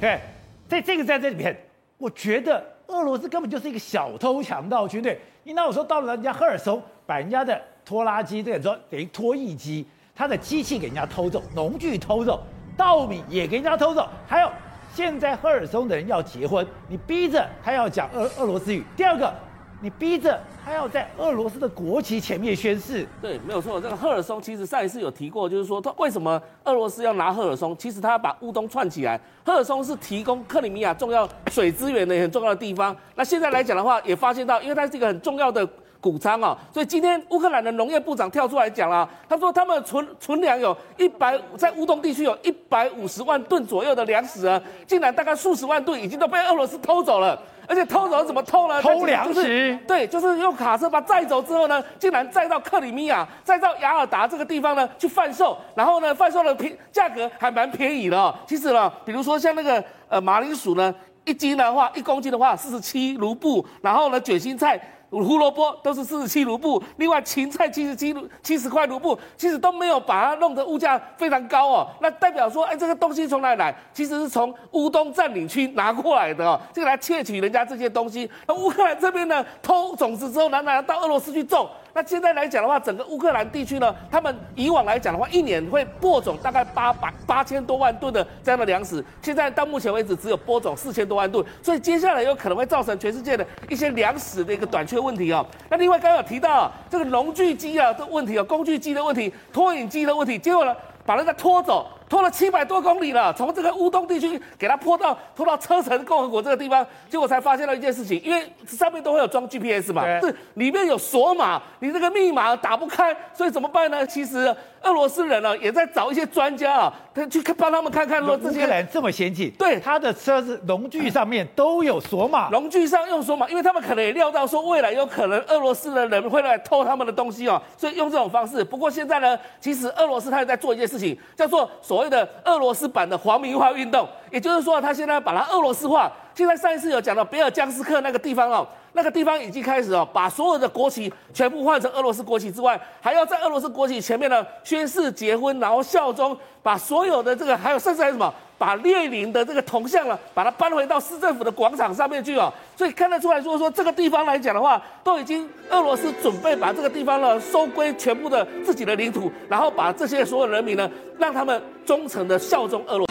对，在这个在这里面，我觉得俄罗斯根本就是一个小偷强盗军队。你那我说到了人家赫尔松，把人家的拖拉机，这个说等于拖曳机，他的机器给人家偷走，农具偷走，稻米也给人家偷走，还有现在赫尔松的人要结婚，你逼着他要讲俄俄罗斯语。第二个。你逼着他要在俄罗斯的国旗前面宣誓，对，没有错。这个赫尔松其实上一次有提过，就是说他为什么俄罗斯要拿赫尔松？其实他要把乌东串起来。赫尔松是提供克里米亚重要水资源的很重要的地方。那现在来讲的话，也发现到，因为它是一个很重要的谷仓啊，所以今天乌克兰的农业部长跳出来讲了，他说他们存存粮有一百，在乌东地区有一百五十万吨左右的粮食啊，竟然大概数十万吨已经都被俄罗斯偷走了。而且偷走怎么偷呢？偷粮食，对，就是用卡车把载走之后呢，竟然载到克里米亚，载到雅尔达这个地方呢去贩售，然后呢贩售的平价格还蛮便宜的哦。其实呢，比如说像那个呃马铃薯呢，一斤的话，一公斤的话四十七卢布，然后呢卷心菜。胡萝卜都是四十七卢布，另外芹菜七十七卢七十块卢布，其实都没有把它弄得物价非常高哦。那代表说，哎，这个东西从哪里来？其实是从乌东占领区拿过来的哦，这个来窃取人家这些东西。那乌克兰这边呢，偷种子之后拿拿到俄罗斯去种。那现在来讲的话，整个乌克兰地区呢，他们以往来讲的话，一年会播种大概八百八千多万吨的这样的粮食，现在到目前为止只有播种四千多万吨，所以接下来有可能会造成全世界的一些粮食的一个短缺问题哦。那另外刚刚有提到这个农具机啊的问题哦，工具机的问题，拖引机的问题，结果呢，把人家拖走。拖了七百多公里了，从这个乌东地区给它拖到拖到车臣共和国这个地方，结果才发现了一件事情，因为上面都会有装 GPS 嘛，是里面有锁码，你这个密码打不开，所以怎么办呢？其实俄罗斯人呢也在找一些专家啊，他去帮他们看看说这些人这么先进，对他的车子农具上面都有锁码，农具上用锁码，因为他们可能也料到说未来有可能俄罗斯的人会来偷他们的东西哦，所以用这种方式。不过现在呢，其实俄罗斯他也在做一件事情，叫做所。所谓的俄罗斯版的皇民化运动，也就是说，他现在把它俄罗斯化。现在上一次有讲到比尔江斯克那个地方哦，那个地方已经开始哦，把所有的国旗全部换成俄罗斯国旗之外，还要在俄罗斯国旗前面呢宣誓结婚，然后效忠，把所有的这个还有甚至还有什么？把列宁的这个铜像呢，把它搬回到市政府的广场上面去哦，所以看得出来说说这个地方来讲的话，都已经俄罗斯准备把这个地方呢收归全部的自己的领土，然后把这些所有人民呢，让他们忠诚的效忠俄罗斯。